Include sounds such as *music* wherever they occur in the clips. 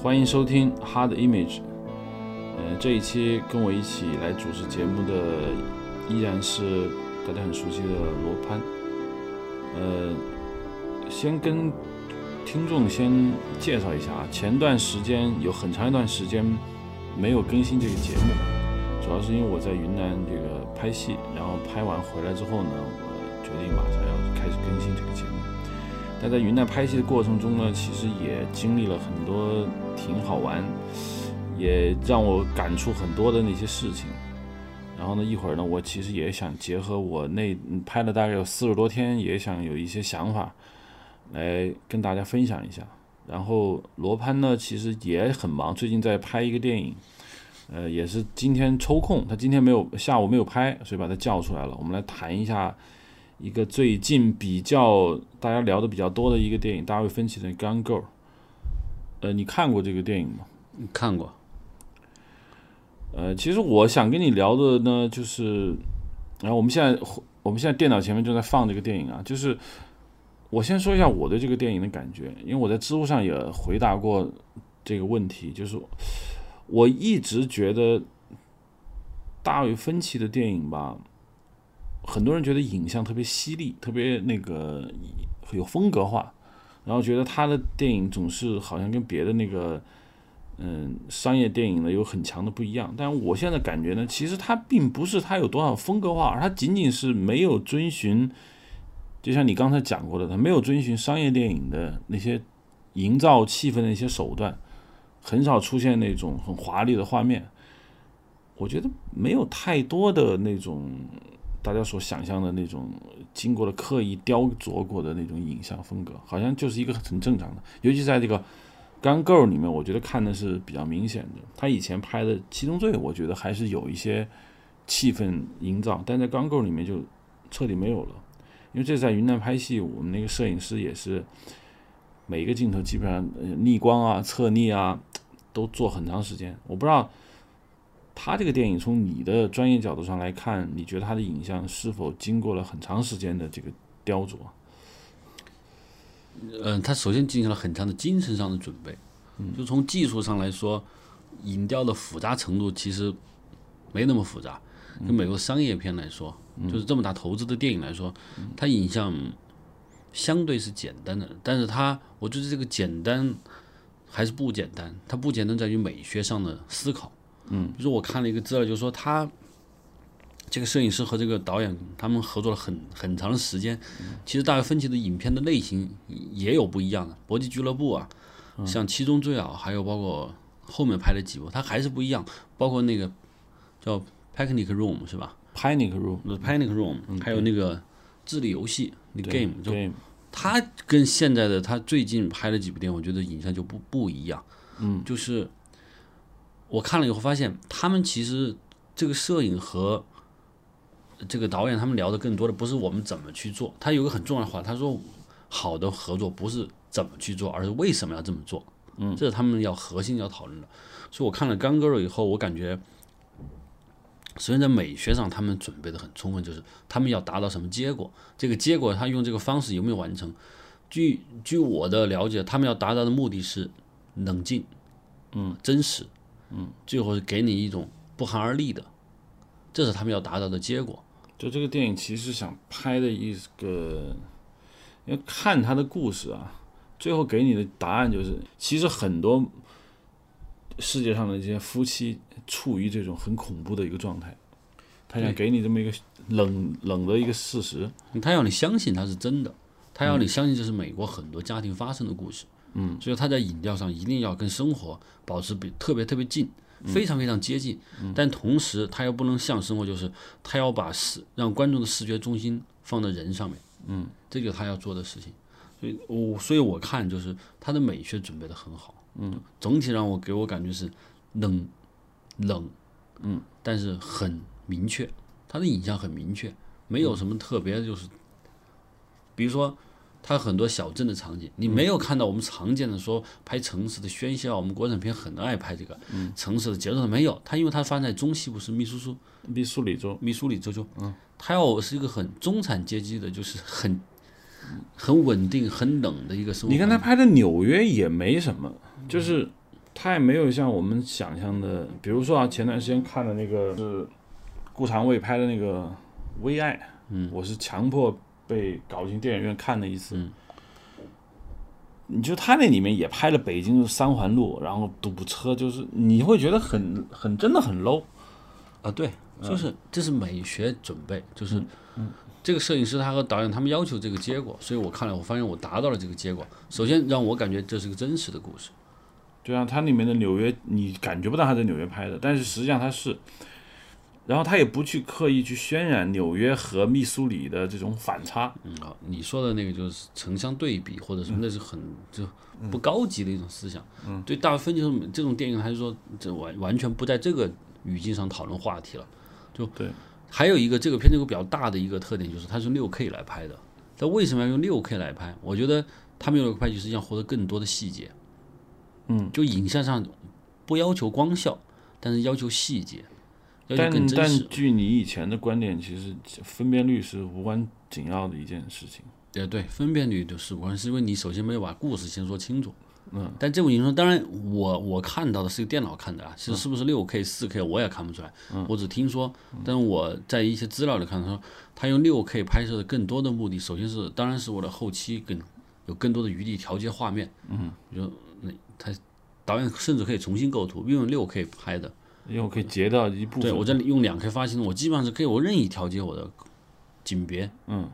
欢迎收听 Hard Image。呃，这一期跟我一起来主持节目的依然是大家很熟悉的罗潘。呃，先跟听众先介绍一下啊，前段时间有很长一段时间没有更新这个节目，主要是因为我在云南这个拍戏，然后拍完回来之后呢，我决定马上要开始更新这个节目。但在云南拍戏的过程中呢，其实也经历了很多挺好玩，也让我感触很多的那些事情。然后呢，一会儿呢，我其实也想结合我那拍了大概有四十多天，也想有一些想法来跟大家分享一下。然后罗潘呢，其实也很忙，最近在拍一个电影，呃，也是今天抽空，他今天没有下午没有拍，所以把他叫出来了，我们来谈一下。一个最近比较大家聊的比较多的一个电影，大卫芬奇的《Gun Girl》。呃，你看过这个电影吗？看过。呃，其实我想跟你聊的呢，就是，然后我们现在我们现在电脑前面正在放这个电影啊，就是我先说一下我对这个电影的感觉，因为我在知乎上也回答过这个问题，就是我一直觉得大卫芬奇的电影吧。很多人觉得影像特别犀利，特别那个有风格化，然后觉得他的电影总是好像跟别的那个嗯商业电影呢有很强的不一样。但我现在感觉呢，其实他并不是他有多少风格化，而他仅仅是没有遵循，就像你刚才讲过的，他没有遵循商业电影的那些营造气氛的一些手段，很少出现那种很华丽的画面。我觉得没有太多的那种。大家所想象的那种经过了刻意雕琢过的那种影像风格，好像就是一个很正常的。尤其在这个《Gun Girl》里面，我觉得看的是比较明显的。他以前拍的《七宗罪》，我觉得还是有一些气氛营造，但在《Gun Girl》里面就彻底没有了。因为这在云南拍戏，我们那个摄影师也是每一个镜头基本上逆光啊、侧逆啊都做很长时间。我不知道。他这个电影从你的专业角度上来看，你觉得他的影像是否经过了很长时间的这个雕琢？嗯，他首先进行了很长的精神上的准备。嗯，就从技术上来说，影调的复杂程度其实没那么复杂。就美国商业片来说，就是这么大投资的电影来说，它影像相对是简单的。但是它，我觉得这个简单还是不简单。它不简单在于美学上的思考。嗯，比如说我看了一个资料，就是说他这个摄影师和这个导演他们合作了很很长的时间。其实大卫芬奇的影片的类型也有不一样的，《搏击俱乐部》啊，像《七宗罪》啊，还有包括后面拍的几部，它还是不一样。包括那个叫《Panic Room》是吧？Panic Room，《Panic Room》，还有那个智力游戏，那 Game，就他跟现在的他最近拍的几部电影，我觉得影像就不不一样。嗯，就是。我看了以后发现，他们其实这个摄影和这个导演他们聊的更多的不是我们怎么去做。他有个很重要的话，他说：“好的合作不是怎么去做，而是为什么要这么做。”嗯，这是他们要核心要讨论的。所以我看了《刚哥肉》以后，我感觉，首先在美学上他们准备的很充分，就是他们要达到什么结果，这个结果他用这个方式有没有完成？据据我的了解，他们要达到的目的是冷静，嗯，真实。嗯，最后给你一种不寒而栗的，这是他们要达到的结果。就这个电影其实想拍的一个，因为看他的故事啊，最后给你的答案就是，其实很多世界上的这些夫妻处于这种很恐怖的一个状态，他想给你这么一个冷冷的一个事实，他要你相信他是真的，他要你相信这是美国很多家庭发生的故事。嗯，所以他在影调上一定要跟生活保持比特别特别近，非常非常接近。但同时他又不能像生活，就是他要把视让观众的视觉中心放在人上面。嗯，这就是他要做的事情。所以我所以我看就是他的美学准备的很好。嗯，总体让我给我感觉是冷冷，嗯，但是很明确，他的影像很明确，没有什么特别，就是比如说。它很多小镇的场景，你没有看到我们常见的说拍城市的喧嚣。我们国产片很爱拍这个城市的节奏，没有。它因为它发生在中西部是密苏苏密苏里州，密苏里州州，嗯，它要是一个很中产阶级的，就是很很稳定、很冷的一个生活。你看他拍的纽约也没什么，就是他也没有像我们想象的，比如说啊，前段时间看的那个是顾长卫拍的那个《微爱》，嗯，我是强迫被搞进电影院看了一次。嗯你就他那里面也拍了北京的三环路，然后堵车，就是你会觉得很很真的很 low。啊，对，就是这是美学准备，就是嗯这个摄影师他和导演他们要求这个结果，所以我看了，我发现我达到了这个结果。首先让我感觉这是个真实的故事，对啊，它里面的纽约，你感觉不到他在纽约拍的，但是实际上他是。然后他也不去刻意去渲染纽约和密苏里的这种反差，嗯，好，你说的那个就是城乡对比，或者嗯说那是很就不高级的一种思想。嗯，对大分就是这种电影，还是说这完完全不在这个语境上讨论话题了。就对，还有一个这个片子有个比较大的一个特点，就是它是六 K 来拍的。它为什么要用六 K 来拍？我觉得他们用六 K 拍就是要获得更多的细节。嗯，就影像上不要求光效，但是要求细节，要求但更真实但。据你以前的观点，其实分辨率是无关紧要的一件事情。也对，分辨率就是无关，是因为你首先没有把故事先说清楚。嗯，但这部影片，当然我我看到的是个电脑看的啊，其实是不是六 K、四 K 我也看不出来，我只听说。但是我在一些资料里看到说，他用六 K 拍摄的更多的目的，首先是当然是为了后期更有更多的余地调节画面。嗯，比如那他导演甚至可以重新构图，用六 K 拍的。因为我可以截到一部分。对我在用两 K 发行，我基本上是可以我任意调节我的景别。嗯，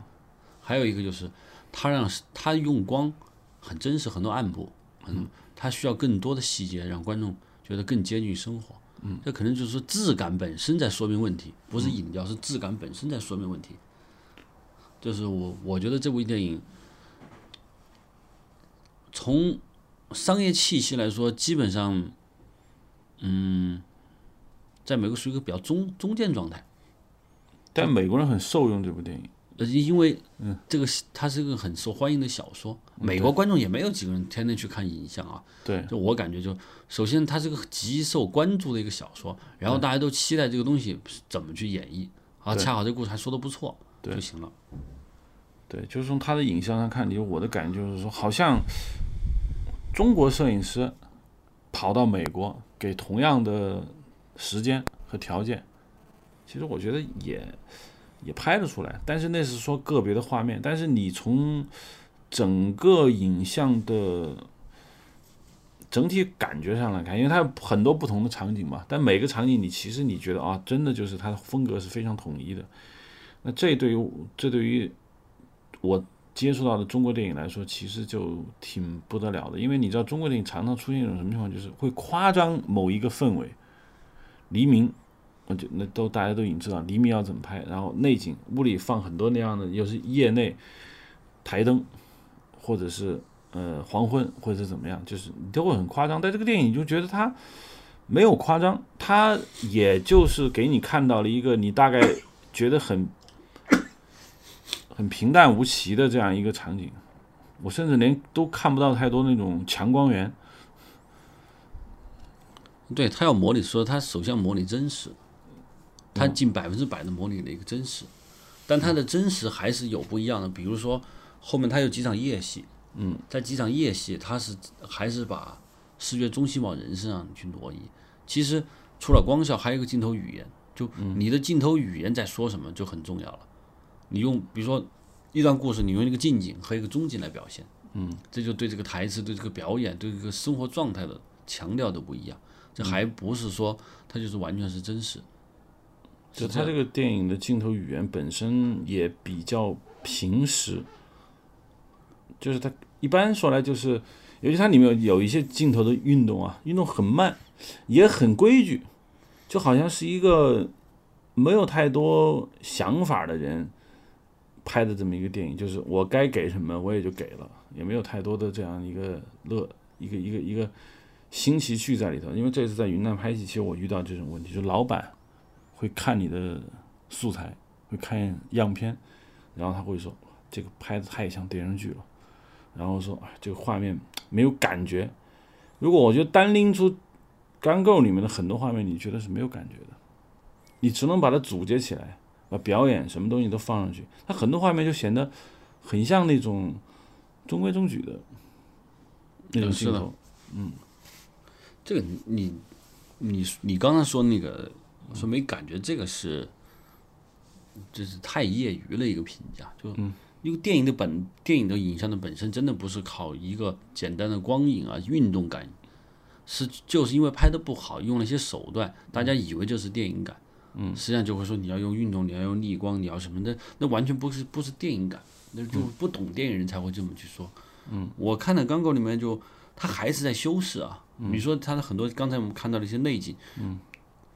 还有一个就是，他让他用光很真实，很多暗部，嗯，他需要更多的细节，让观众觉得更接近于生活。嗯，这可能就是说质感本身在说明问题，不是影调，是质感本身在说明问题。就是我我觉得这部电影从商业气息来说，基本上，嗯，在美国属于一个比较中中间状态。但美国人很受用这部电影。呃，因为这个它是一个很受欢迎的小说，美国观众也没有几个人天天去看影像啊。对，就我感觉就，首先它是个极受关注的一个小说，然后大家都期待这个东西怎么去演绎，啊，恰好这个故事还说的不错，就行了。对，就是从他的影像上看，你我的感觉就是说，好像中国摄影师跑到美国，给同样的时间和条件，其实我觉得也也拍得出来。但是那是说个别的画面，但是你从整个影像的整体感觉上来看，因为它有很多不同的场景嘛，但每个场景你其实你觉得啊，真的就是它的风格是非常统一的。那这对于这对于我接触到的中国电影来说，其实就挺不得了的，因为你知道中国电影常常出现一种什么情况，就是会夸张某一个氛围。黎明，我就那都大家都已经知道黎明要怎么拍，然后内景屋里放很多那样的，又是夜内台灯，或者是呃黄昏，或者是怎么样，就是你都会很夸张。但这个电影就觉得它没有夸张，它也就是给你看到了一个你大概觉得很很平淡无奇的这样一个场景，我甚至连都看不到太多那种强光源。对他要模拟，说他首先要模拟真实，他近百分之百的模拟了一个真实，但他的真实还是有不一样的，比如说后面他有几场夜戏，嗯，在几场夜戏，他是还是把视觉中心往人身上去挪移。其实除了光效，还有一个镜头语言，就你的镜头语言在说什么就很重要了。你用比如说一段故事，你用一个近景和一个中景来表现，嗯，这就对这个台词、对这个表演、对这个生活状态的强调都不一样。这还不是说它就是完全是真实，就是它这个电影的镜头语言本身也比较平实，就是它一般说来就是，尤其它里面有有一些镜头的运动啊，运动很慢，也很规矩，就好像是一个没有太多想法的人拍的这么一个电影，就是我该给什么我也就给了，也没有太多的这样一个乐一个一个一个新奇趣在里头。因为这次在云南拍戏，其实我遇到这种问题，就是老板会看你的素材，会看样片，然后他会说这个拍的太像电视剧了，然后说啊这个画面没有感觉。如果我觉得单拎出《钢构》里面的很多画面，你觉得是没有感觉的，你只能把它组接起来，把表演什么东西都放上去，它很多画面就显得很像那种中规中矩的那种镜头。这个你你你刚才说那个说没感觉，这个是这是太业余了一个评价，就因为电影的本电影的影像的本身真的不是靠一个简单的光影啊运动感，是就是因为拍的不好，用了一些手段，大家以为这是电影感，嗯，实际上就会说你要用运动，你要用逆光，你要什么的，那完全不是不是电影感，那就不懂电影人才会这么去说。嗯，我看的《钢构》里面就他还是在修饰啊，你说他的很多刚才我们看到的一些内景，嗯，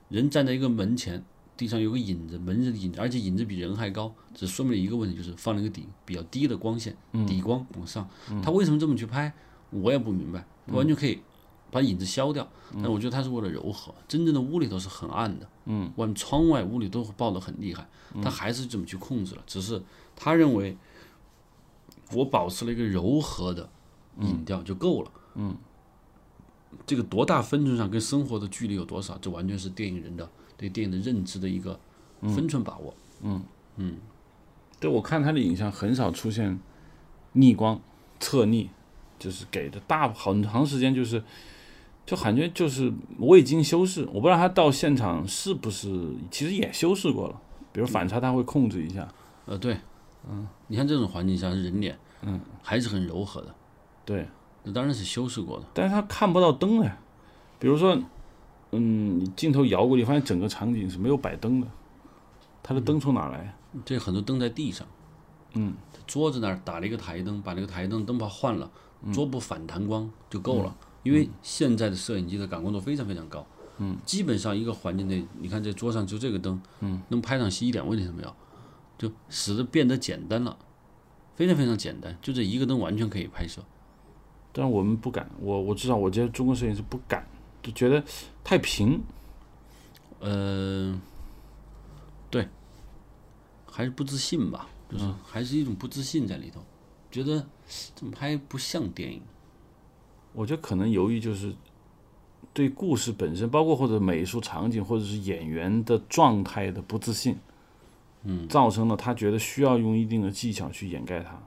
人站在一个门前，地上有个影子，门的影子，而且影子比人还高，只说明了一个问题，就是放了一个底比较低的光线，底光往上。他为什么这么去拍，我也不明白，他完全可以把影子消掉，但我觉得他是为了柔和。真正的屋里头是很暗的，嗯，外面窗外屋里都爆得很厉害，他还是这么去控制了，只是他认为。我保持了一个柔和的影调就够了。嗯，这个多大分寸上跟生活的距离有多少，这完全是电影人的对电影的认知的一个分寸把握。嗯嗯，对我看他的影像很少出现逆光、侧逆，就是给的大很长时间就是就感觉就是未经修饰。我不知道他到现场是不是其实也修饰过了，比如反差他会控制一下。呃，对。嗯，你看这种环境下人脸，嗯，还是很柔和的，对，那当然是修饰过的，但是他看不到灯哎，比如说，嗯，你镜头摇过去，发现整个场景是没有摆灯的，他的灯从哪来？这很多灯在地上，嗯，桌子那儿打了一个台灯，把那个台灯灯泡换了，桌布反弹光就够了，因为现在的摄影机的感光度非常非常高，嗯，基本上一个环境内，你看这桌上就这个灯，嗯，能拍上戏一点问题都没有。就使得变得简单了，非常非常简单，就这一个灯完全可以拍摄。但是我们不敢，我我知道，我觉得中国摄影师不敢，就觉得太平。呃，对，还是不自信吧，就是还是一种不自信在里头，觉得怎么拍不像电影。我觉得可能由于就是对故事本身，包括或者美术场景或者是演员的状态的不自信。嗯，造成了他觉得需要用一定的技巧去掩盖它。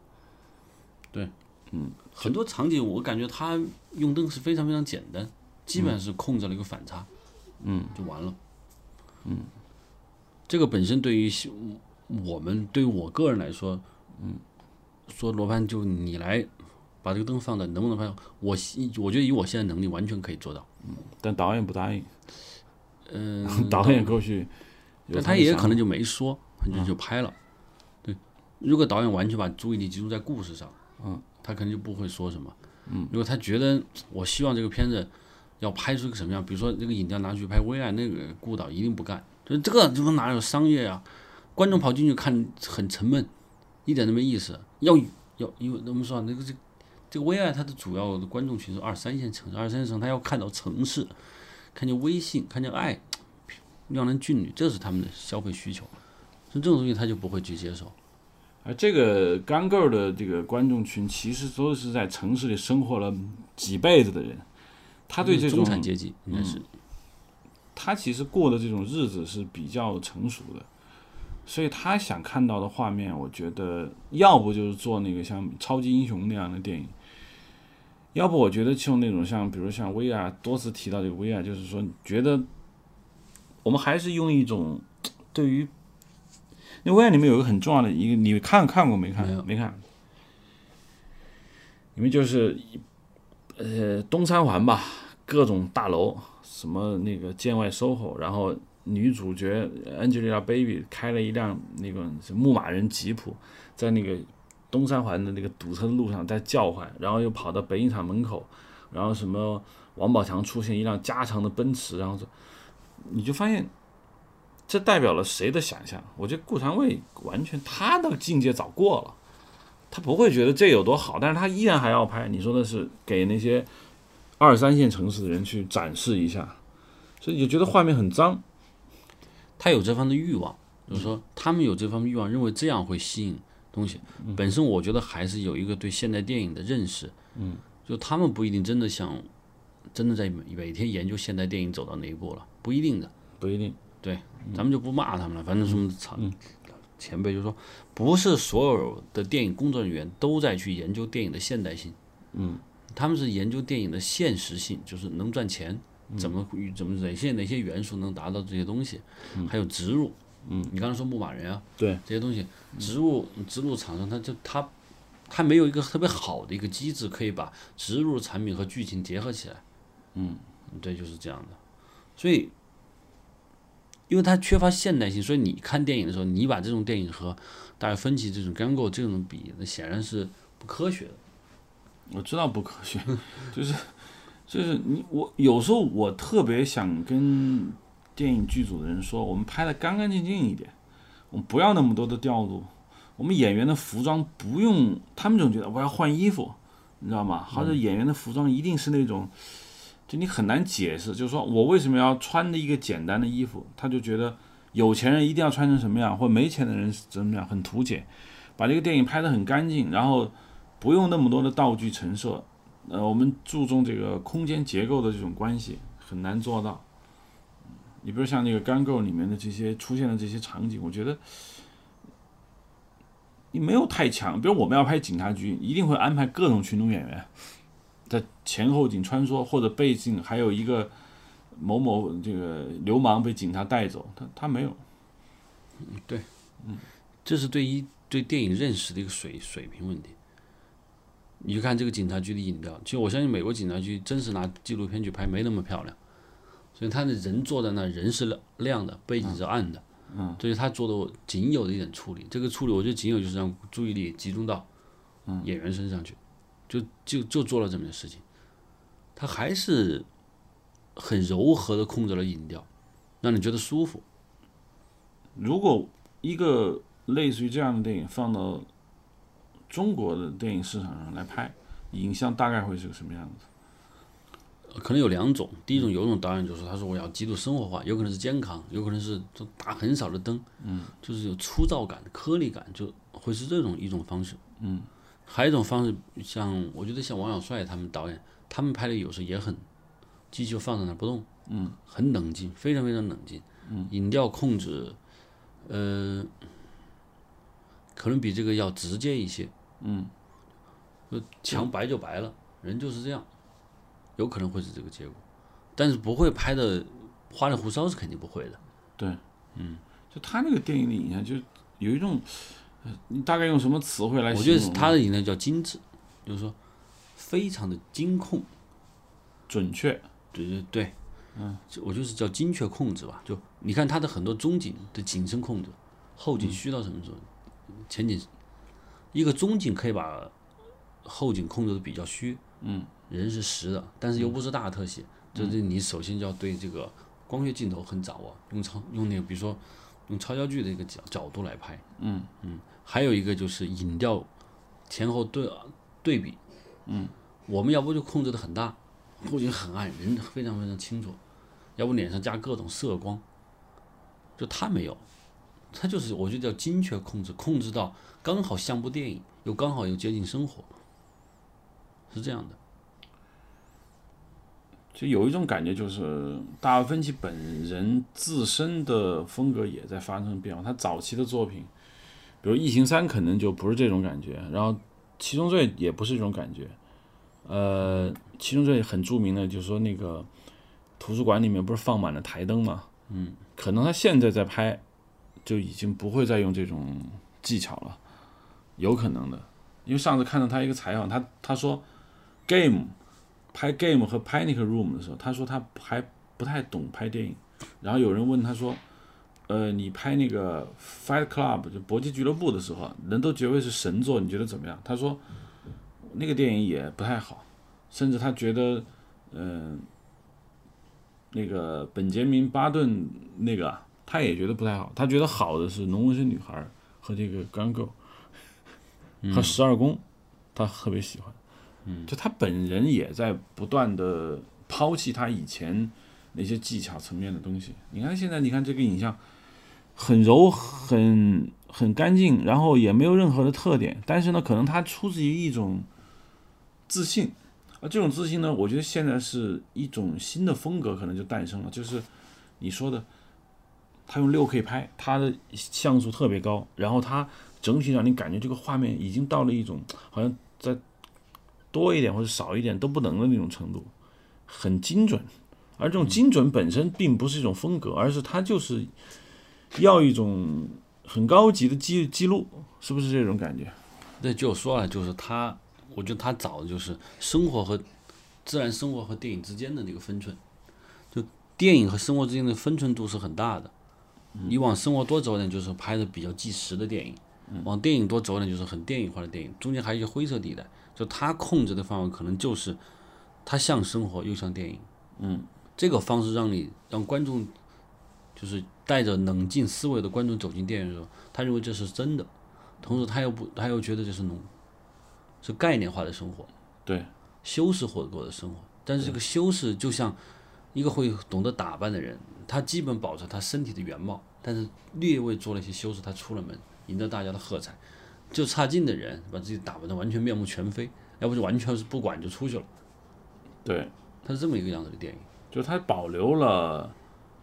对，嗯，很多场景我感觉他用灯是非常非常简单，基本上是控制了一个反差，嗯，就完了。嗯，这个本身对于我们对于我个人来说，嗯，说罗盘就你来把这个灯放在能不能拍？我我觉得以我现在能力完全可以做到。嗯，但导演不答应。嗯，*laughs* 导演过去，但他也可能就没说。就就拍了，对。如果导演完全把注意力集中在故事上，嗯，他肯定就不会说什么。嗯，如果他觉得我希望这个片子要拍出个什么样，比如说这个影调拿去拍《微爱》，那个顾导一定不干。就这个地方哪有商业啊？观众跑进去看很沉闷，一点都没意思。要要，因为我们说那个这这个《微爱》它的主要的观众群是二三线城市，二三线城市他要看到城市，看见微信，看见爱，靓男俊女，这是他们的消费需求。所以这种东西他就不会去接受，而这个钢构的这个观众群，其实都是在城市里生活了几辈子的人，他对这种中产阶级应该是，他其实过的这种日子是比较成熟的，所以他想看到的画面，我觉得要不就是做那个像超级英雄那样的电影，要不我觉得就那种像比如像威亚多次提到这个威亚，就是说觉得我们还是用一种对于。那微案里面有个很重要的一个，你看看过没看？没看。里面就是呃东三环吧，各种大楼，什么那个建外 SOHO，然后女主角 Angelababy 开了一辆那个牧马人吉普，在那个东三环的那个堵车的路上在叫唤，然后又跑到北影厂门口，然后什么王宝强出现一辆加长的奔驰，然后说，你就发现。这代表了谁的想象？我觉得顾长卫完全他的境界早过了，他不会觉得这有多好，但是他依然还要拍。你说的是给那些二三线城市的人去展示一下，所以就觉得画面很脏。他有这方的欲望，就是说他们有这方面欲望，认为这样会吸引东西。本身我觉得还是有一个对现代电影的认识，嗯，就他们不一定真的想，真的在每每天研究现代电影走到哪一步了，不一定的，不一定。对，咱们就不骂他们了。反正什么前前辈就说，不是所有的电影工作人员都在去研究电影的现代性。嗯，他们是研究电影的现实性，就是能赚钱，怎么怎么哪些哪些元素能达到这些东西，还有植入，嗯，你刚才说牧马人啊，对这些东西，植入植入厂商他就他他没有一个特别好的一个机制可以把植入产品和剧情结合起来，嗯，对，就是这样的，所以。因为它缺乏现代性，所以你看电影的时候，你把这种电影和大卫芬奇这种《干 o 这种比，那显然是不科学的。我知道不科学，就是就是你我有时候我特别想跟电影剧组的人说，我们拍的干干净净一点，我们不要那么多的调度，我们演员的服装不用，他们总觉得我要换衣服，你知道吗？或者演员的服装一定是那种。就你很难解释，就是说我为什么要穿的一个简单的衣服，他就觉得有钱人一定要穿成什么样，或没钱的人怎么样，很图解，把这个电影拍得很干净，然后不用那么多的道具陈设，呃，我们注重这个空间结构的这种关系，很难做到。你比如像那个《干够》里面的这些出现的这些场景，我觉得你没有太强。比如我们要拍警察局，一定会安排各种群众演员。在前后景穿梭，或者背景还有一个某某这个流氓被警察带走，他他没有。嗯，对，嗯，这是对一对电影认识的一个水水平问题。你就看这个警察局的影调，其实我相信美国警察局真是拿纪录片去拍，没那么漂亮。所以他的人坐在那，人是亮的，背景是暗的。嗯，这是他做的仅有的一点处理。这个处理，我觉得仅有就是让注意力集中到演员身上去。就就就做了这么件事情，他还是很柔和的控制了音调，让你觉得舒服。如果一个类似于这样的电影放到中国的电影市场上来拍，影像大概会是个什么样子？可能有两种，第一种有一种导演就是他说我要极度生活化，有可能是肩扛，有可能是就打很少的灯，嗯，就是有粗糙感、颗粒感，就会是这种一种方式，嗯。还有一种方式，像我觉得像王小帅他们导演，他们拍的有时候也很，机器就放在那不动，嗯，很冷静，非常非常冷静，嗯，影调控制，呃，可能比这个要直接一些，嗯，墙白就白了，人就是这样，有可能会是这个结果，但是不会拍的花里胡哨是肯定不会的，对，嗯，就他那个电影的影像就有一种。你大概用什么词汇来？我觉得他的影呢叫精致，就是说非常的精控、准确。对对对，嗯，我就是叫精确控制吧。就你看他的很多中景的景深控制，后景虚到什么时候？前景一个中景可以把后景控制的比较虚，嗯，人是实的，但是又不是大特写，就是你首先就要对这个光学镜头很掌握，用超用那个比如说用超焦距的一个角角度来拍，嗯嗯。还有一个就是影调前后对对比，嗯，我们要不就控制的很大，后景很暗，人非常非常清楚；要不脸上加各种色光，就他没有，他就是我觉得叫精确控制，控制到刚好像部电影，又刚好又接近生活，是这样的。就有一种感觉，就是大卫芬奇本人自身的风格也在发生变化，他早期的作品。比如《异形三》可能就不是这种感觉，然后《七宗罪》也不是这种感觉。呃，《七宗罪》很著名的，就是说那个图书馆里面不是放满了台灯吗？嗯，可能他现在在拍，就已经不会再用这种技巧了，有可能的。因为上次看到他一个采访，他他说，Game 拍 Game 和 Panic Room 的时候，他说他还不太懂拍电影，然后有人问他说。呃，你拍那个《Fight Club》就搏击俱乐部的时候，人都觉得是神作，你觉得怎么样？他说那个电影也不太好，甚至他觉得，嗯，那个本杰明·巴顿那个他也觉得不太好。他觉得好的是《龙纹身女孩》和这个《Gun Girl》和《十二宫》，他特别喜欢。嗯，就他本人也在不断的抛弃他以前那些技巧层面的东西。你看现在，你看这个影像。很柔，很很干净，然后也没有任何的特点，但是呢，可能它出自于一种自信，而这种自信呢，我觉得现在是一种新的风格，可能就诞生了，就是你说的，他用六 K 拍，它的像素特别高，然后它整体让你感觉这个画面已经到了一种好像在多一点或者少一点都不能的那种程度，很精准。而这种精准本身并不是一种风格，而是它就是要一种很高级的记记录，是不是这种感觉？对，就说了，就是他，我觉得他找的就是生活和自然生活和电影之间的那个分寸，就电影和生活之间的分寸度是很大的。你往生活多走点，就是拍的比较纪实的电影；往电影多走点，就是很电影化的电影。中间还有一些灰色地带，就他控制的范围可能就是他像生活又像电影。嗯，这个方式让你让观众就是带着冷静思维的观众走进电影的时候，他认为这是真的，同时他又不他又觉得这是农是概念化的生活。对，修饰或者过的生活，但是这个修饰就像一个会懂得打扮的人，他基本保持他身体的原貌，但是略微做了一些修饰，他出了门，赢得大家的喝彩。就差劲的人，把自己打扮的完全面目全非，要不就完全是不管就出去了。对，他是这么一个样子的电影。就它保留了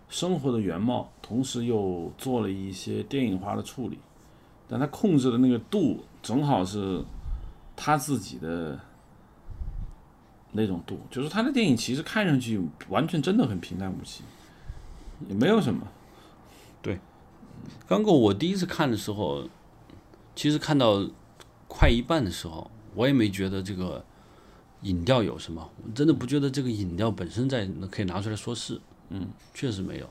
生活的原貌，同时又做了一些电影化的处理，但他控制的那个度正好是他自己的那种度，就是他的电影其实看上去完全真的很平淡无奇，也没有什么。对刚过我第一次看的时候，其实看到快一半的时候，我也没觉得这个影调有什么，我真的不觉得这个影调本身在可以拿出来说事。嗯，确实没有。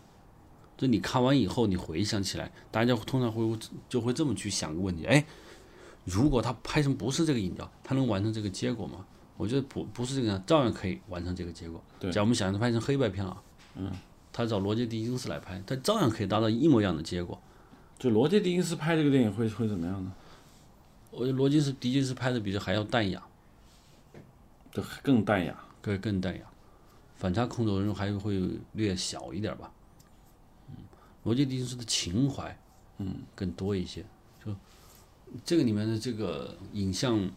就你看完以后，你回想起来，大家通常会就会这么去想个问题：哎，如果他拍成不是这个影调，他能完成这个结果吗？我觉得不不是这个样，照样可以完成这个结果。对假如我们想让它拍成黑白片啊，嗯，他找罗杰·狄金斯来拍，他照样可以达到一模一样的结果。就罗杰·狄金斯拍这个电影会会怎么样呢？我觉得罗杰是的确是拍的比这还要淡雅，就更淡雅。更更淡雅，反差控制人物还会略小一点吧。嗯，罗杰·狄金斯的情怀，嗯，更多一些。就这个里面的这个影像，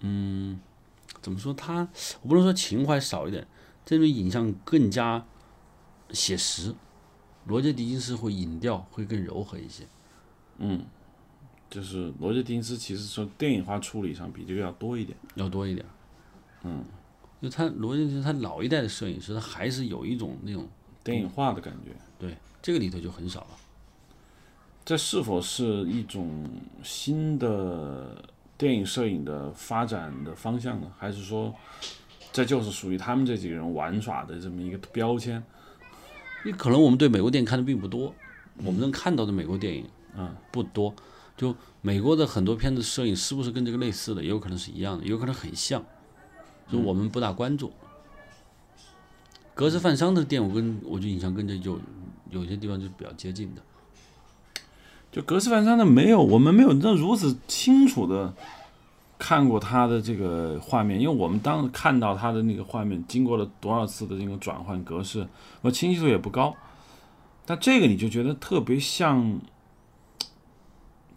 嗯，怎么说？他我不能说情怀少一点，这种影像更加写实。罗杰·狄金斯会影调会更柔和一些。嗯就是罗杰·狄金斯其实说电影化处理上比这个要多一点。要多一点。嗯，就他罗杰，他老一代的摄影师，他还是有一种那种电影化的感觉，对这个里头就很少了。这是否是一种新的电影摄影的发展的方向呢？还是说，这就是属于他们这几个人玩耍的这么一个标签？因为可能我们对美国电影看的并不多，我们能看到的美国电影，嗯，不多。就美国的很多片子摄影是不是跟这个类似的，也有可能是一样的，有可能很像，就我们不大关注。格式范商的店，我跟我就印象跟这有有些地方就比较接近的。就格式范商的没有，我们没有那如此清楚的看过他的这个画面，因为我们当看到他的那个画面经过了多少次的这种转换格式，我清晰度也不高。但这个你就觉得特别像，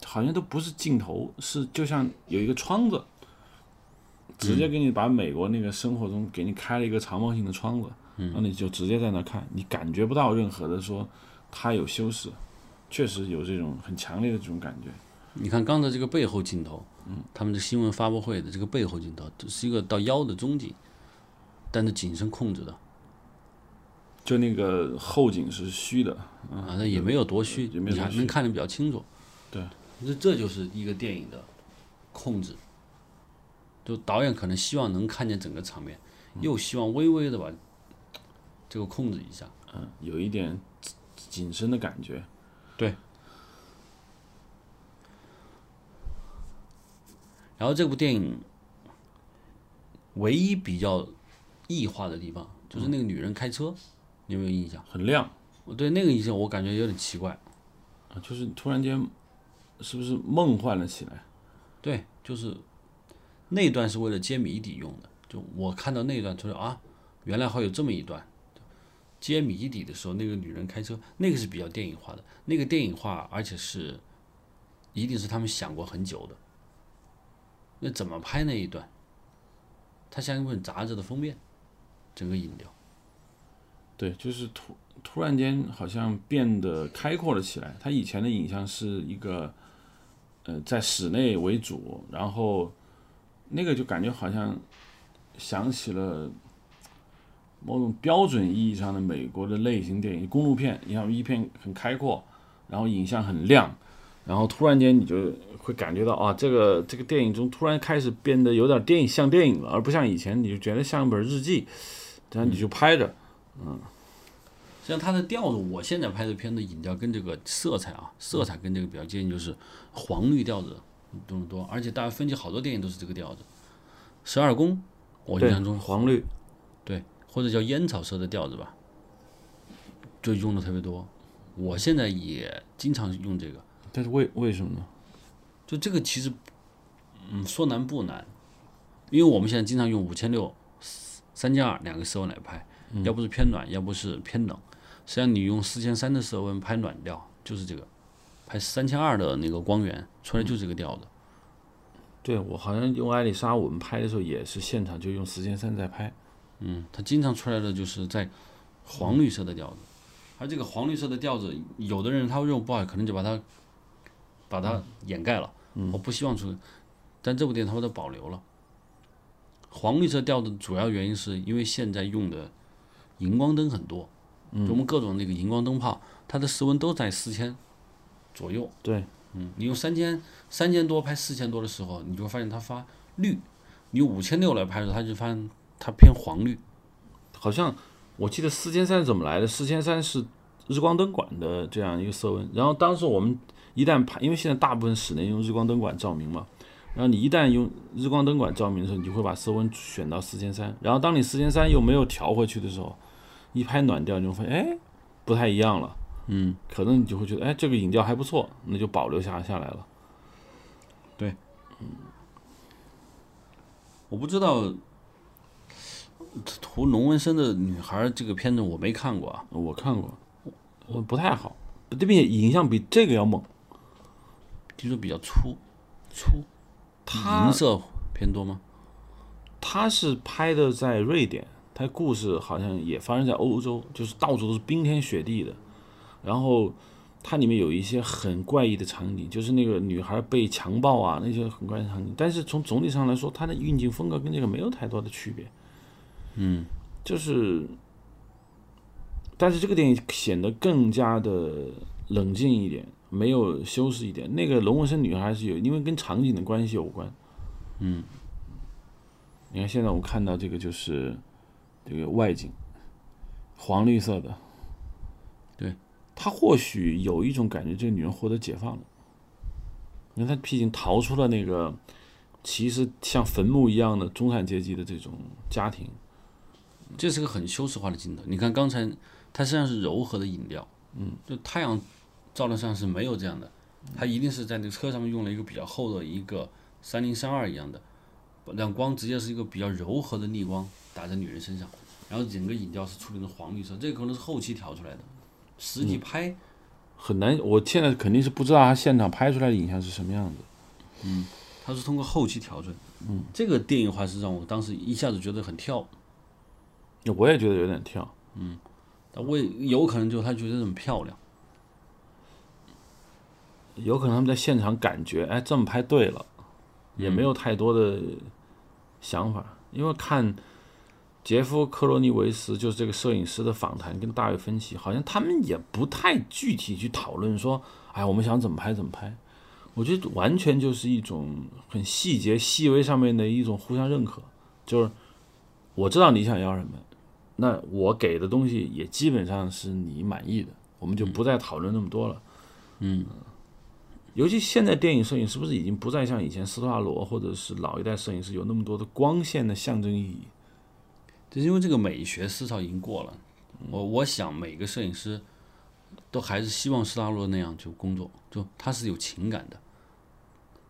好像都不是镜头，是就像有一个窗子，直接给你把美国那个生活中给你开了一个长方形的窗子，然后你就直接在那看，你感觉不到任何的说它有修饰。确实有这种很强烈的这种感觉。你看刚才这个背后镜头，嗯，他们的新闻发布会的这个背后镜头，这是一个到腰的中景，但是景深控制的，就那个后景是虚的，啊，那也没有多虚，也没有多虚你还能看得比较清楚。对，这这就是一个电影的控制，就导演可能希望能看见整个场面，又希望微微的把这个控制一下。嗯，有一点紧身的感觉。对。然后这部电影唯一比较异化的地方，就是那个女人开车，你有没有印象？很亮我对那个印象我感觉有点奇怪。啊，就是突然间是不是梦幻了起来？对，就是那段是为了揭谜底用的。就我看到那段，他说啊，原来还有这么一段揭谜底的时候，那个女人开车，那个是比较电影化的。那个电影化，而且是一定是他们想过很久的。那怎么拍那一段？它像一本杂志的封面，整个影调。对，就是突突然间好像变得开阔了起来。他以前的影像是一个，呃，在室内为主，然后那个就感觉好像想起了某种标准意义上的美国的类型电影，公路片，你看一片很开阔，然后影像很亮，然后突然间你就会感觉到啊，这个这个电影中突然开始变得有点电影像电影了，而不像以前你就觉得像一本日记，然后你就拍着，嗯。像它的调子，我现在拍的片子影调跟这个色彩啊，色彩跟这个比较接近，就是黄绿调子多多，而且大家分析好多电影都是这个调子。十二宫，我印象中黄绿，对，或者叫烟草色的调子吧，就用的特别多。我现在也经常用这个，但是为为什么呢？就这个其实，嗯，说难不难，因为我们现在经常用五千六三加二两个色温来拍，要不是偏暖，要不是偏冷。实际上，你用四千三的色温拍暖调，就是这个；拍三千二的那个光源出来就是这个调子。对我好像用艾丽莎，我们拍的时候也是现场就用四千三在拍。嗯，它经常出来的就是在黄绿色的调子，而这个黄绿色的调子，有的人他认为不好，可能就把它把它掩盖了。我不希望出，但这部电影他把它保留了。黄绿色调的主要原因是因为现在用的荧光灯很多。就我们各种那个荧光灯泡，它的室温都在四千左右。对，嗯，你用三千三千多拍四千多的时候，你就会发现它发绿；你用五千六来拍的时候，它就发现它偏黄绿。好像我记得四千三怎么来的？四千三是日光灯管的这样一个色温。然后当时我们一旦拍，因为现在大部分室内用日光灯管照明嘛，然后你一旦用日光灯管照明的时候，你就会把色温选到四千三。然后当你四千三又没有调回去的时候，一拍暖调，你会发现哎，不太一样了。嗯，可能你就会觉得哎，这个影调还不错，那就保留下下来了。对，嗯，我不知道涂龙纹身的女孩这个片子我没看过啊，我看过，我不太好，这边影像比这个要猛，听说比较粗粗，银色偏多吗？他是拍的在瑞典。它故事好像也发生在欧洲，就是到处都是冰天雪地的，然后它里面有一些很怪异的场景，就是那个女孩被强暴啊那些很怪的场景。但是从总体上来说，它的运镜风格跟这个没有太多的区别。嗯，就是，但是这个电影显得更加的冷静一点，没有修饰一点。那个龙纹身女孩是有，因为跟场景的关系有关。嗯，你看现在我们看到这个就是。这个外景，黄绿色的，对，他或许有一种感觉，这个女人获得解放了，因为她毕竟逃出了那个其实像坟墓一样的中产阶级的这种家庭。这是个很修饰化的镜头。你看刚才，它实际上是柔和的影调，嗯，就太阳照的上是没有这样的，它一定是在那个车上面用了一个比较厚的一个三零三二一样的，让光直接是一个比较柔和的逆光。打在女人身上，然后整个影调是处理成黄绿色，这个可能是后期调出来的，实际拍很难。我现在肯定是不知道他现场拍出来的影像是什么样子。嗯，他是通过后期调整。嗯，这个电影化是让我当时一下子觉得很跳。我也觉得有点跳。嗯，但我有可能就他觉得很漂亮，有可能他们在现场感觉，哎，这么拍对了，也没有太多的想法。因为看杰夫·克罗尼维斯就是这个摄影师的访谈，跟大卫·芬奇，好像他们也不太具体去讨论说，哎，我们想怎么拍怎么拍。我觉得完全就是一种很细节、细微上面的一种互相认可。就是我知道你想要什么，那我给的东西也基本上是你满意的，我们就不再讨论那么多了。嗯。尤其现在电影摄影是不是已经不再像以前斯特拉罗或者是老一代摄影师有那么多的光线的象征意义？就是因为这个美学思潮已经过了。我我想每个摄影师都还是希望斯图亚罗那样就工作，就他是有情感的，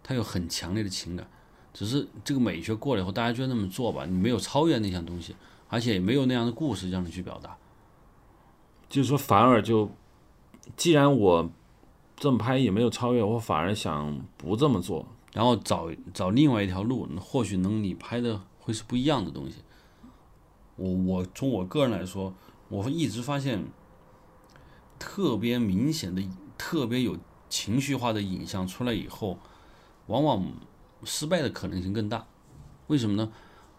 他有很强烈的情感。只是这个美学过了以后，大家就那么做吧，你没有超越那项东西，而且也没有那样的故事让你去表达。就是说，反而就既然我。这么拍也没有超越，我反而想不这么做，然后找找另外一条路，或许能你拍的会是不一样的东西。我我从我个人来说，我会一直发现特别明显的、特别有情绪化的影像出来以后，往往失败的可能性更大。为什么呢？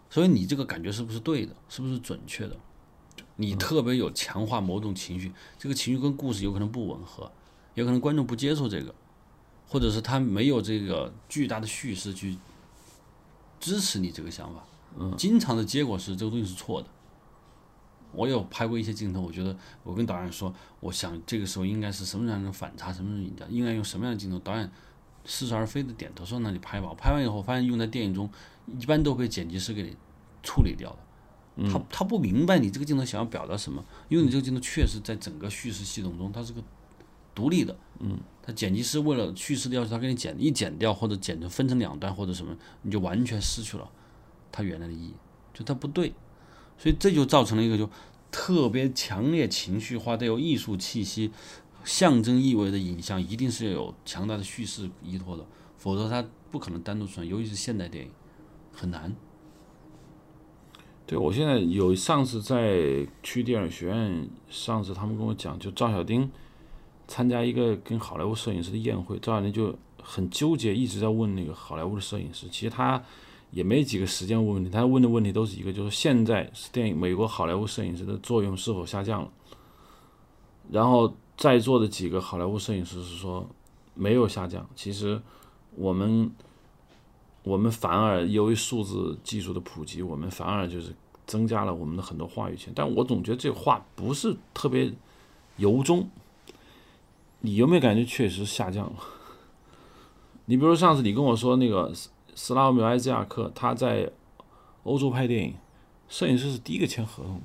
所以你这个感觉是不是对的？是不是准确的？你特别有强化某种情绪，这个情绪跟故事有可能不吻合，有可能观众不接受这个，或者是他没有这个巨大的叙事去支持你这个想法。嗯，经常的结果是这个东西是错的。我有拍过一些镜头，我觉得我跟导演说，我想这个时候应该是什么样的反差，什么样的应该用什么样的镜头。导演似是而非的点头说：“那你拍吧。”我拍完以后发现用在电影中一般都被剪辑师给你处理掉了。他他不明白你这个镜头想要表达什么，因为你这个镜头确实在整个叙事系统中它是个独立的。嗯，他剪辑师为了叙事的要求，他给你剪一剪掉或者剪成分成两段或者什么，你就完全失去了它原来的意义，就它不对。所以这就造成了一个就特别强烈情绪化、带有艺术气息、象征意味的影像，一定是要有强大的叙事依托的，否则它不可能单独出来。尤其是现代电影，很难。对我现在有上次在去电影学院，上次他们跟我讲，就赵小丁参加一个跟好莱坞摄影师的宴会，赵小丁就很纠结，一直在问那个好莱坞的摄影师，其实他。也没几个时间问问题，他问的问题都是一个，就是现在是电影美国好莱坞摄影师的作用是否下降了？然后在座的几个好莱坞摄影师是说没有下降，其实我们我们反而由于数字技术的普及，我们反而就是增加了我们的很多话语权。但我总觉得这话不是特别由衷。你有没有感觉确实下降了？你比如上次你跟我说那个。斯拉米埃兹亚克他在欧洲拍电影，摄影师是第一个签合同的，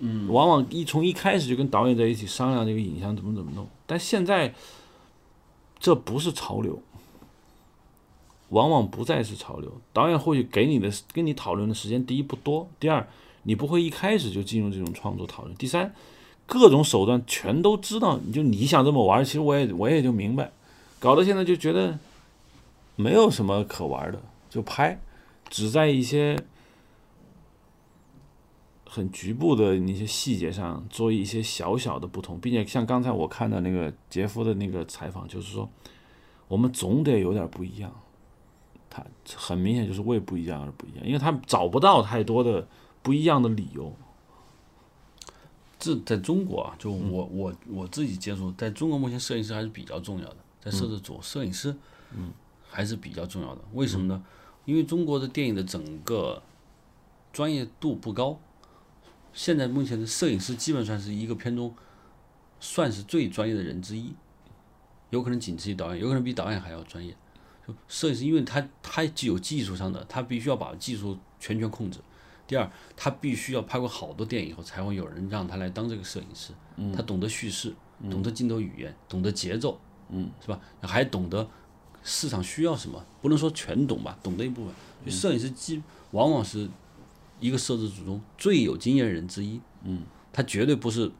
嗯，往往一从一开始就跟导演在一起商量这个影像怎么怎么弄。但现在这不是潮流，往往不再是潮流。导演或许给你的跟你讨论的时间，第一不多，第二你不会一开始就进入这种创作讨论，第三各种手段全都知道，你就你想这么玩，其实我也我也就明白，搞得现在就觉得。没有什么可玩的，就拍，只在一些很局部的那些细节上做一些小小的不同，并且像刚才我看到那个杰夫的那个采访，就是说我们总得有点不一样。他很明显就是为不一样而不一样，因为他找不到太多的不一样的理由。这在中国啊，就我我我自己接触，在中国目前摄影师还是比较重要的，在摄制组摄影师，嗯。还是比较重要的，为什么呢？因为中国的电影的整个专业度不高，现在目前的摄影师基本上是一个片中算是最专业的人之一，有可能仅次于导演，有可能比导演还要专业。就摄影师，因为他他既有技术上的，他必须要把技术全权控制；第二，他必须要拍过好多电影以后，才会有人让他来当这个摄影师。他懂得叙事，懂得镜头语言，懂得节奏，嗯，是吧？还懂得。市场需要什么？不能说全懂吧，懂的一部分。就摄影师基往往是一个摄制组中最有经验的人之一。嗯，他绝对不是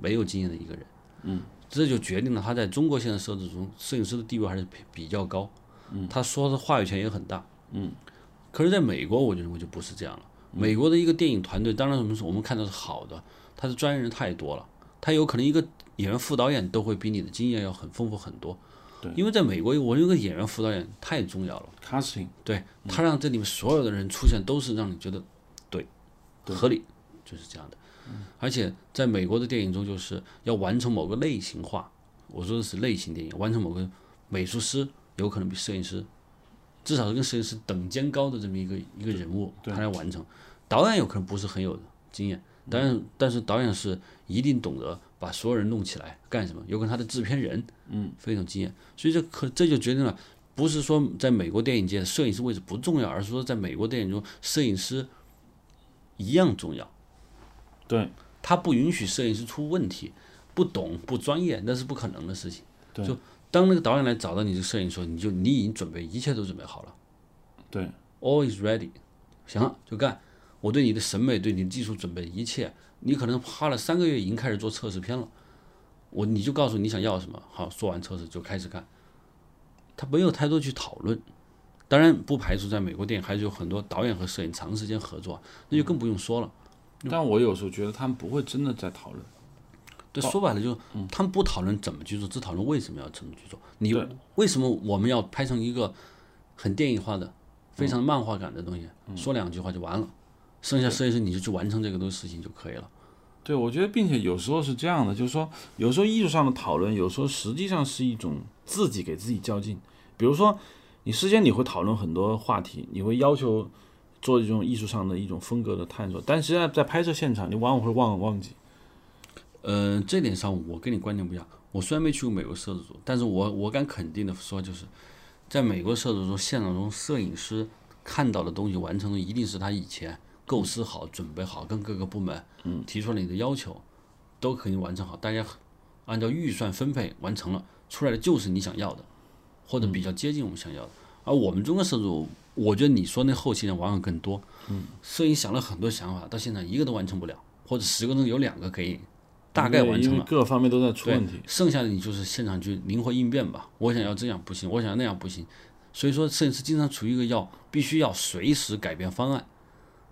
没有经验的一个人。嗯，这就决定了他在中国现在摄制中，摄影师的地位还是比较高。嗯，他说的话语权也很大。嗯，可是在美国，我就认为就不是这样了。美国的一个电影团队，当然我们说我们看到是好的，他的专业人太多了，他有可能一个演员副导演都会比你的经验要很丰富很多。对，因为在美国，我认为演员副导演太重要了。casting，对他让这里面所有的人出现，都是让你觉得对，合理，就是这样的。而且在美国的电影中，就是要完成某个类型化，我说的是类型电影，完成某个美术师有可能比摄影师，至少是跟摄影师等肩高的这么一个一个人物，他来完成。导演有可能不是很有经验，但但是导演是一定懂得。把所有人弄起来干什么？有可能他的制片人，嗯，非常经验，所以这可这就决定了，不是说在美国电影界摄影师位置不重要，而是说在美国电影中摄影师一样重要。对，他不允许摄影师出问题，不懂不专业那是不可能的事情。对，就当那个导演来找到你这摄影师，你就你已经准备一切都准备好了。对，all is ready，行了就干。我对你的审美，对你的技术准备一切。你可能花了三个月已经开始做测试片了，我你就告诉你想要什么，好，做完测试就开始干。他没有太多去讨论，当然不排除在美国电影还是有很多导演和摄影长时间合作，那就更不用说了。但我有时候觉得他们不会真的在讨论。对，说白了就是他们不讨论怎么去做，只讨论为什么要这么去做。你为什么我们要拍成一个很电影化的、非常漫画感的东西？说两句话就完了。剩下摄影师你就去完成这个东西事情就可以了。对，我觉得，并且有时候是这样的，就是说，有时候艺术上的讨论，有时候实际上是一种自己给自己较劲。比如说，你事先你会讨论很多话题，你会要求做这种艺术上的一种风格的探索，但实际上在拍摄现场，你往往会忘忘记。嗯，这点上我跟你观点不一样。我虽然没去过美国摄制组，但是我我敢肯定的说，就是在美国摄制组现场中，摄影师看到的东西完成的一定是他以前。构思好，准备好，跟各个部门提出了你的要求，都可以完成好。大家按照预算分配完成了，出来的就是你想要的，或者比较接近我们想要的。而我们中国摄组，我觉得你说那后期人往往更多。嗯，摄影想了很多想法，到现场一个都完成不了，或者十个中有两个可以大概完成了，各方面都在出问题。剩下的你就是现场去灵活应变吧。我想要这样不行，我想要那样不行。所以说，摄影师经常处于一个要必须要随时改变方案。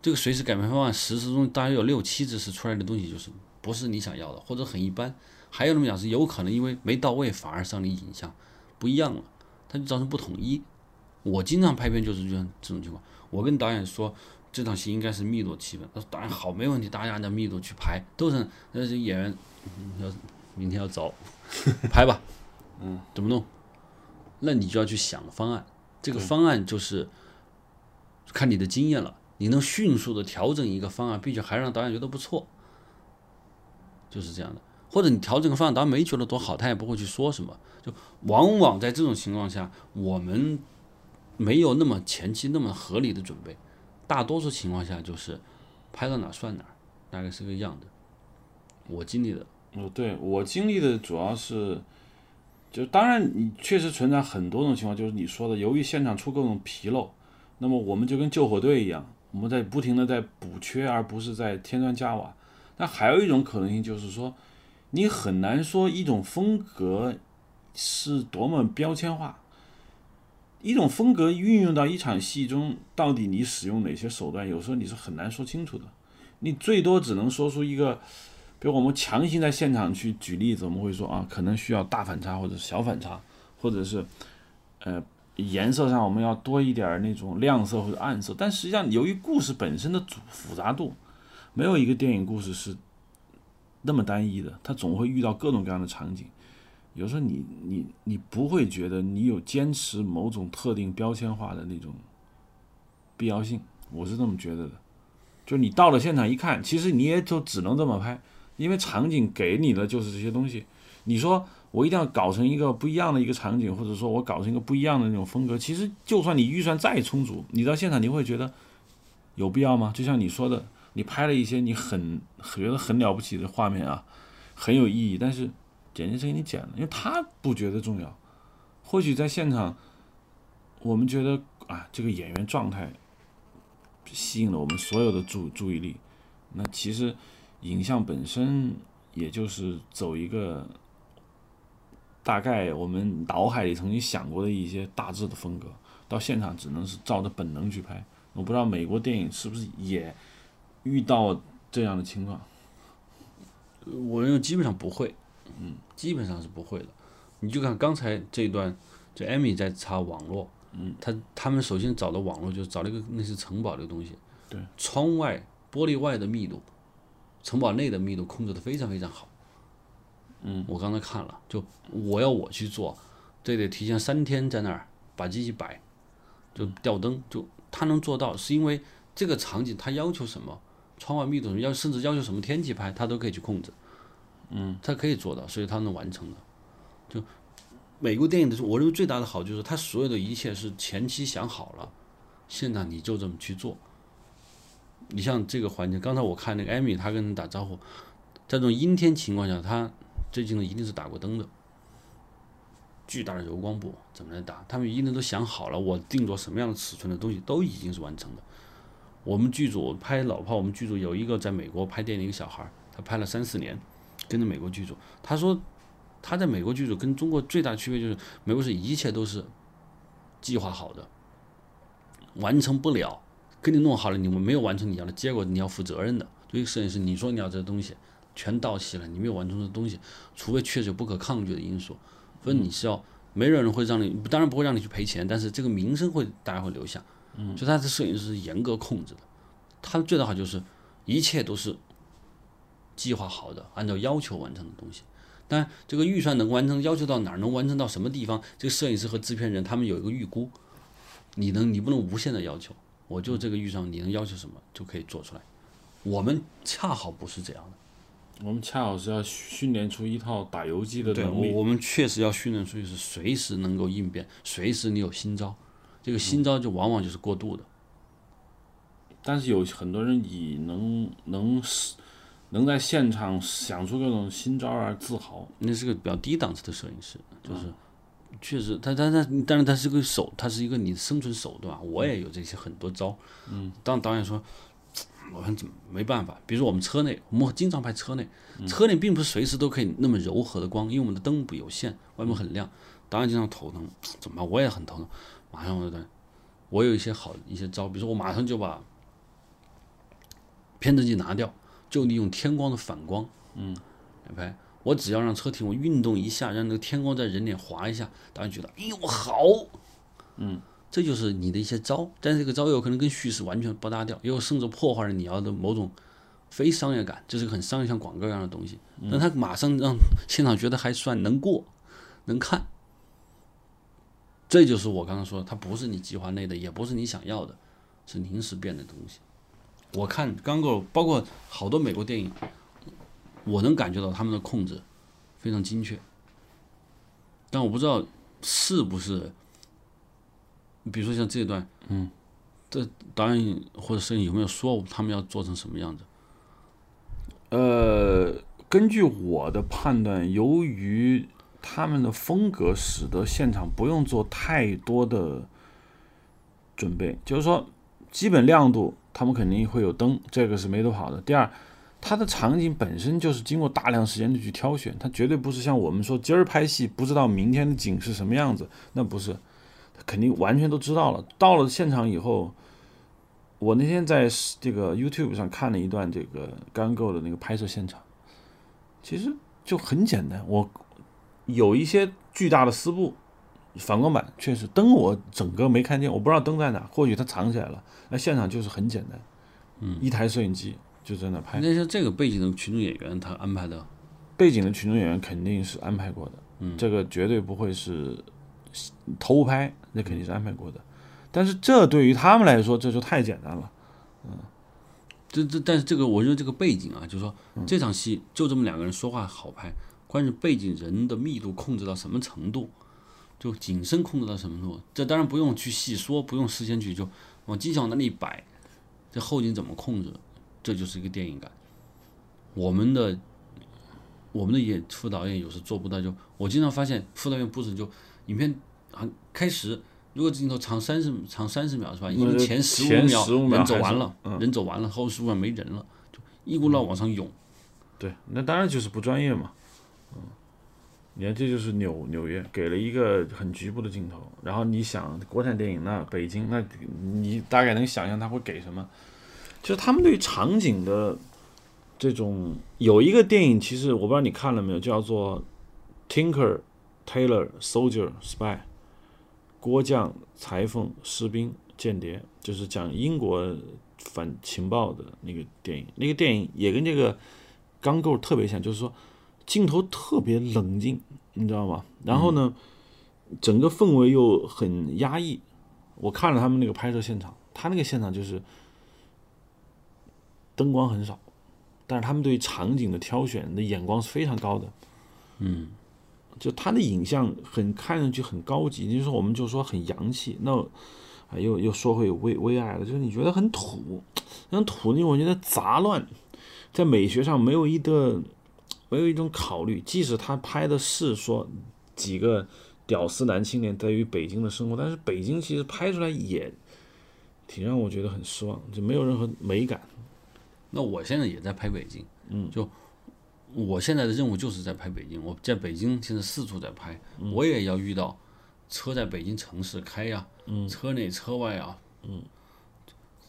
这个随时改变方案，实施中大约有六七只是出来的东西就是不是你想要的，或者很一般。还有那么讲是有可能因为没到位，反而让你影像不一样了，它就造成不统一。我经常拍片就是这样这种情况。我跟导演说这场戏应该是密度气氛，他说导演好没问题，大家按照密度去拍，都是那些演员要明天要走，拍吧，嗯，怎么弄？那你就要去想方案，这个方案就是看你的经验了。你能迅速的调整一个方案，并且还让导演觉得不错，就是这样的。或者你调整个方案，导演没觉得多好，他也不会去说什么。就往往在这种情况下，我们没有那么前期那么合理的准备，大多数情况下就是拍到哪算哪，大概是个样的。我经历的，哦，对我经历的主要是，就当然你确实存在很多种情况，就是你说的，由于现场出各种纰漏，那么我们就跟救火队一样。我们在不停的在补缺，而不是在添砖加瓦。那还有一种可能性就是说，你很难说一种风格是多么标签化。一种风格运用到一场戏中，到底你使用哪些手段，有时候你是很难说清楚的。你最多只能说出一个，比如我们强行在现场去举例子，我们会说啊，可能需要大反差或者小反差，或者是呃。颜色上我们要多一点那种亮色或者暗色，但实际上由于故事本身的主复杂度，没有一个电影故事是那么单一的，它总会遇到各种各样的场景。有时候你你你不会觉得你有坚持某种特定标签化的那种必要性，我是这么觉得的。就你到了现场一看，其实你也就只能这么拍，因为场景给你的就是这些东西。你说。我一定要搞成一个不一样的一个场景，或者说我搞成一个不一样的那种风格。其实，就算你预算再充足，你到现场你会觉得有必要吗？就像你说的，你拍了一些你很觉得很了不起的画面啊，很有意义，但是剪辑师给你剪了，因为他不觉得重要。或许在现场，我们觉得啊，这个演员状态吸引了我们所有的注注意力。那其实影像本身也就是走一个。大概我们脑海里曾经想过的一些大致的风格，到现场只能是照着本能去拍。我不知道美国电影是不是也遇到这样的情况。我认为基本上不会，嗯，基本上是不会的。你就看刚才这一段，这艾米在查网络，嗯，他他们首先找的网络就是找了一个那是城堡的东西，对，窗外玻璃外的密度，城堡内的密度控制的非常非常好。嗯，我刚才看了，就我要我去做，这得提前三天在那儿把机器摆，就吊灯，就他能做到，是因为这个场景他要求什么，窗外密度要甚至要求什么天气拍，他都可以去控制，嗯，他可以做到，所以他能完成的。就美国电影的，我认为最大的好就是他所有的一切是前期想好了，现场你就这么去做。你像这个环境，刚才我看那个艾米，他跟人打招呼，在这种阴天情况下，他。这镜头一定是打过灯的，巨大的柔光布怎么来打？他们一定都想好了，我定做什么样的尺寸的东西都已经是完成的。我们剧组拍老炮，我们剧组有一个在美国拍电影一个小孩，他拍了三四年，跟着美国剧组。他说他在美国剧组跟中国最大区别就是，美国是一切都是计划好的，完成不了，给你弄好了，你们没有完成你要的结果，你要负责任的。作为摄影师，你说你要这东西。全到齐了，你没有完成的东西，除非确实有不可抗拒的因素，所以你是要没有人会让你，当然不会让你去赔钱，但是这个名声会大家会留下。嗯，就他的摄影师是严格控制的，他最大好就是一切都是计划好的，按照要求完成的东西。但这个预算能完成，要求到哪儿，能完成到什么地方，这个摄影师和制片人他们有一个预估，你能你不能无限的要求，我就这个预算，你能要求什么就可以做出来。我们恰好不是这样的。我们恰好是要训练出一套打游击的对，能力。我我们确实要训练出就是随时能够应变，随时你有新招，这个新招就往往就是过度的。但是有很多人以能能是能在现场想出各种新招而自豪。那是个比较低档次的摄影师，就是确实他他他，但是他是个手，他是一个你的生存手段啊。我也有这些很多招，嗯，当导演说，我们怎么没办法。比如说我们车内，我们经常拍车内，车内并不是随时都可以那么柔和的光，因为我们的灯不有限，外面很亮，导演经常头疼，*tsk* 怎么办？我也很头疼，马上我就我有一些好一些招，比如说我马上就把偏振镜拿掉，就利用天光的反光，嗯，来拍。我只要让车停，我运动一下，让那个天光在人脸划一下，导演觉得，哎呦好，嗯，这就是你的一些招，但是这个招有可能跟叙事完全不搭调，又甚至破坏了你要的某种非商业感，这是个很商业像广告一样的东西。但他马上让 *laughs* 现场觉得还算能过，能看，这就是我刚刚说的，它不是你计划内的，也不是你想要的，是临时变的东西。我看刚够，包括好多美国电影，我能感觉到他们的控制非常精确，但我不知道是不是，比如说像这段，嗯，这导演或者摄影有没有说他们要做成什么样子？呃，根据我的判断，由于他们的风格使得现场不用做太多的准备，就是说基本亮度他们肯定会有灯，这个是没得跑的。第二，它的场景本身就是经过大量时间的去挑选，它绝对不是像我们说今儿拍戏不知道明天的景是什么样子，那不是，肯定完全都知道了。到了现场以后。我那天在这个 YouTube 上看了一段这个刚购的那个拍摄现场，其实就很简单。我有一些巨大的丝布反光板，确实灯我整个没看见，我不知道灯在哪，或许它藏起来了。那现场就是很简单，嗯，一台摄影机就在那拍。那像这个背景的群众演员，他安排的背景的群众演员肯定是安排过的，嗯，这个绝对不会是偷拍，那肯定是安排过的。但是这对于他们来说，这就太简单了，嗯，这这，但是这个我认为这个背景啊，就是说这场戏就这么两个人说话好拍，关键背景人的密度控制到什么程度，就景深控制到什么程度，这当然不用去细说，不用事先去就往机器往那里摆，这后景怎么控制，这就是一个电影感。我们的我们的演副导演有时做不到，就我经常发现副导演不准就影片啊开始。如果镜头长三十长三十秒是吧？因为前十五秒人走完了，人走完了，后十五秒没人了，就一股脑往上涌。对，那当然就是不专业嘛。嗯，你看这就是纽纽约给了一个很局部的镜头，然后你想国产电影那北京那，你大概能想象他会给什么？就是他们对场景的这种有一个电影，其实我不知道你看了没有，叫做《Tinker Tailor Soldier Spy》。郭将、裁缝、士兵、间谍，就是讲英国反情报的那个电影。那个电影也跟这个钢构特别像，就是说镜头特别冷静，你知道吗？然后呢，整个氛围又很压抑。我看了他们那个拍摄现场，他那个现场就是灯光很少，但是他们对场景的挑选的眼光是非常高的。嗯。就他的影像很看上去很高级，就是我们就说很洋气。那啊又又说回微微爱了，就是你觉得很土，那土呢？我觉得杂乱，在美学上没有一个没有一种考虑。即使他拍的是说几个屌丝男青年在于北京的生活，但是北京其实拍出来也挺让我觉得很失望，就没有任何美感。那我现在也在拍北京，嗯，就。我现在的任务就是在拍北京，我在北京现在四处在拍，我也要遇到车在北京城市开呀，车内车外啊，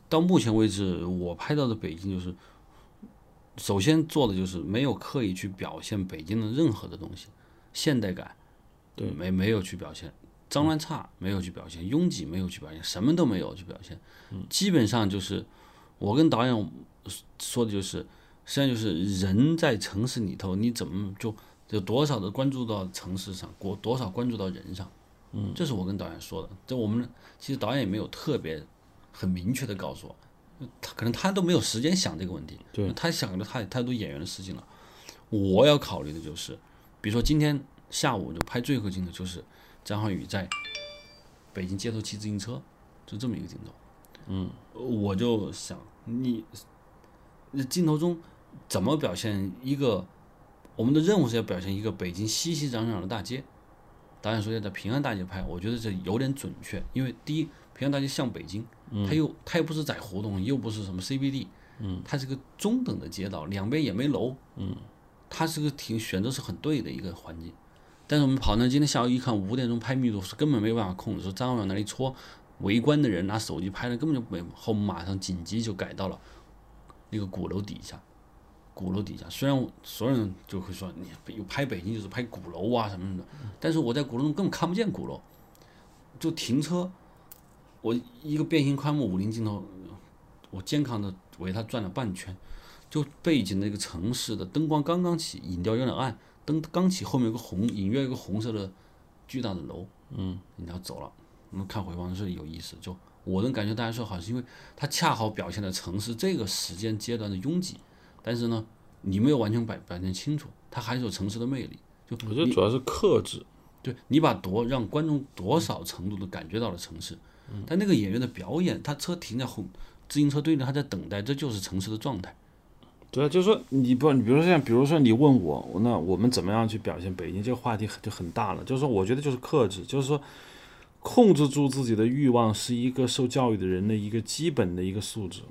到目前为止我拍到的北京就是，首先做的就是没有刻意去表现北京的任何的东西，现代感，对，没没有去表现，脏乱差没有去表现，拥挤没有去表现，什么都没有去表现，基本上就是我跟导演说的就是，实际上就是人在城市里头，你怎么就有多少的关注到城市上，过多少关注到人上，嗯，这是我跟导演说的。这我们其实导演也没有特别很明确的告诉我，他可能他都没有时间想这个问题，对，他想的太太多演员的事情了。我要考虑的就是，比如说今天下午就拍最后镜头，就是张浩宇在北京街头骑自行车，就这么一个镜头。嗯，我就想你那镜头中怎么表现一个我们的任务是要表现一个北京熙熙攘攘的大街。导演说要在平安大街拍，我觉得这有点准确，因为第一，平安大街像北京，它又它又不是在胡同，又不是什么 CBD，嗯，它是个中等的街道，两边也没楼，嗯，它是个挺选择是很对的一个环境。但是我们跑那今天下午一看五点钟拍密度是根本没办法控制，说张望那里戳，围观的人拿手机拍的根本就没，后马上紧急就改到了那个鼓楼底下。鼓楼底下，虽然所有人就会说你有拍北京就是拍鼓楼啊什么什么的，但是我在鼓楼中根本看不见鼓楼，就停车，我一个变形宽幕五零镜头，我健康的围它转了半圈，就背景那个城市的灯光刚刚起，影调有点暗，灯刚起，后面有个红，隐约有个红色的巨大的楼，嗯，然后走了，我们看回放是有意思，就我能感觉大家说好，是因为它恰好表现了城市这个时间阶段的拥挤。但是呢，你没有完全表表现清楚，它还是有城市的魅力。就我觉得主要是克制，对你把多让观众多少程度的感觉到了城市，但那个演员的表演，他车停在后自行车队里，他在等待，这就是城市的状态。对啊，就是说你不，你比如说像，比如说你问我，那我们怎么样去表现北京这个话题就很大了。就是说，我觉得就是克制，就是说控制住自己的欲望，是一个受教育的人的一个基本的一个素质。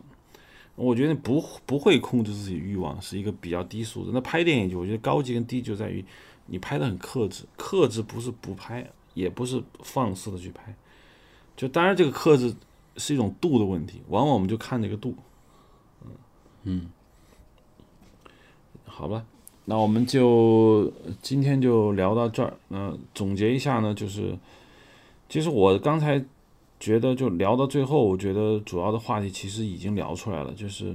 我觉得不不会控制自己欲望是一个比较低素质。那拍电影就我觉得高级跟低就在于你拍的很克制，克制不是不拍，也不是放肆的去拍。就当然这个克制是一种度的问题，往往我们就看这个度。嗯嗯，好吧，那我们就今天就聊到这儿。那总结一下呢，就是其实我刚才。觉得就聊到最后，我觉得主要的话题其实已经聊出来了，就是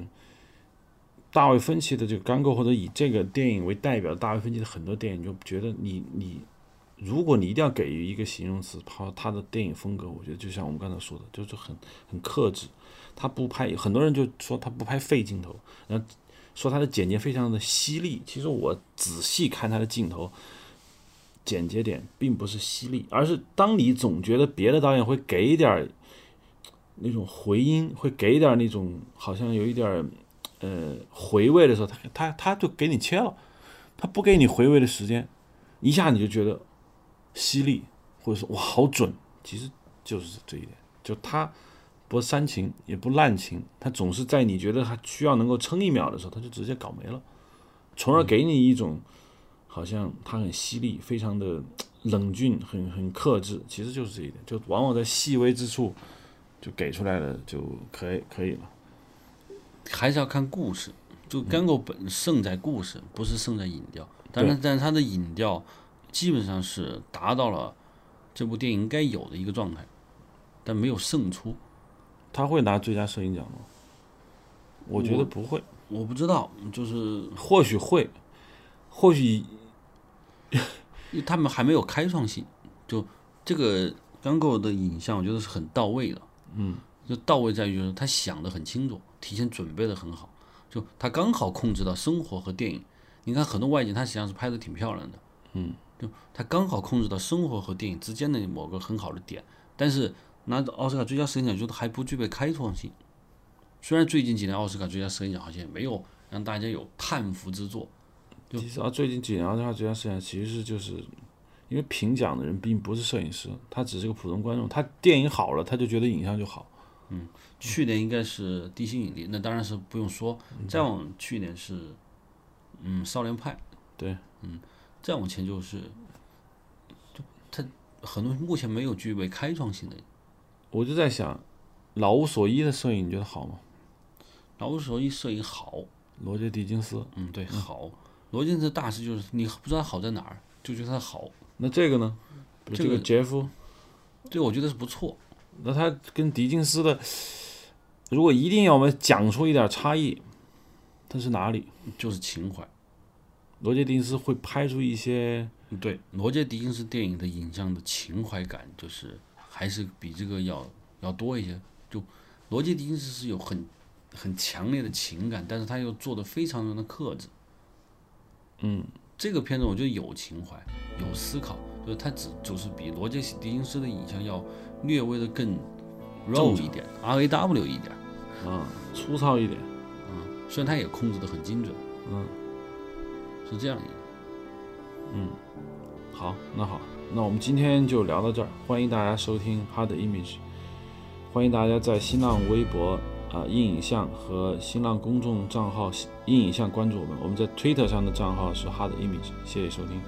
大卫芬奇的这个《干构》，或者以这个电影为代表，大卫芬奇的很多电影，就觉得你你，如果你一定要给予一个形容词，他他的电影风格，我觉得就像我们刚才说的，就是很很克制，他不拍，很多人就说他不拍废镜头，然后说他的剪辑非常的犀利，其实我仔细看他的镜头。简洁点并不是犀利，而是当你总觉得别的导演会给一点那种回音，会给一点那种好像有一点呃回味的时候，他他他就给你切了，他不给你回味的时间，一下你就觉得犀利，或者说哇好准，其实就是这一点，就他不煽情也不滥情，他总是在你觉得他需要能够撑一秒的时候，他就直接搞没了，从而给你一种。好像他很犀利，非常的冷峻，很很克制，其实就是这一点，就往往在细微之处就给出来了，就可以可以了。还是要看故事，就干狗本胜在故事，不是胜在影调。但是，但是他的影调基本上是达到了这部电影该有的一个状态，但没有胜出。他会拿最佳摄影奖吗？我觉得不会，我不知道，就是或许会，或许。*laughs* 因为他们还没有开创性，就这个刚构的影像，我觉得是很到位的。嗯，就到位在于就是他想的很清楚，提前准备的很好，就他刚好控制到生活和电影。你看很多外景，他实际上是拍的挺漂亮的。嗯，就他刚好控制到生活和电影之间的某个很好的点。但是拿奥斯卡最佳摄影奖，觉得还不具备开创性。虽然最近几年奥斯卡最佳摄影奖好像也没有让大家有叹服之作。其实啊，最近几年的话，最佳摄影其实是就是，因为评奖的人并不是摄影师，他只是个普通观众。他电影好了，他就觉得影像就好。嗯，去年应该是《地心引力》，那当然是不用说。再往去年是，嗯，《少年派》。对，嗯，再往前就是，就他很多目前没有具备开创性的。我就在想，老无所依的摄影你觉得好吗？老无所依摄影好，罗杰·狄金斯。嗯，对，好。罗杰斯大师就是你不知道好在哪儿，就觉得他好。那这个呢？这个杰夫，对，我觉得是不错。那他跟狄金斯的，如果一定要我们讲出一点差异，他是哪里？就是情怀。罗杰·狄金斯会拍出一些对罗杰·狄金斯电影的影像的情怀感，就是还是比这个要要多一些。就罗杰·狄金斯是有很很强烈的情感，但是他又做的非常的克制。嗯，这个片子我觉得有情怀，有思考，就是它只就是比罗杰·狄金斯的影像要略微的更肉一点，R A W 一点，啊粗糙一点。嗯，虽然他也控制的很精准，嗯是这样一个。嗯，好，那好，那我们今天就聊到这儿。欢迎大家收听 Hard Image，欢迎大家在新浪微博啊、硬影像和新浪公众账号硬影像关注我们。我们在 Twitter 上的账号是 Hard Image，谢谢收听。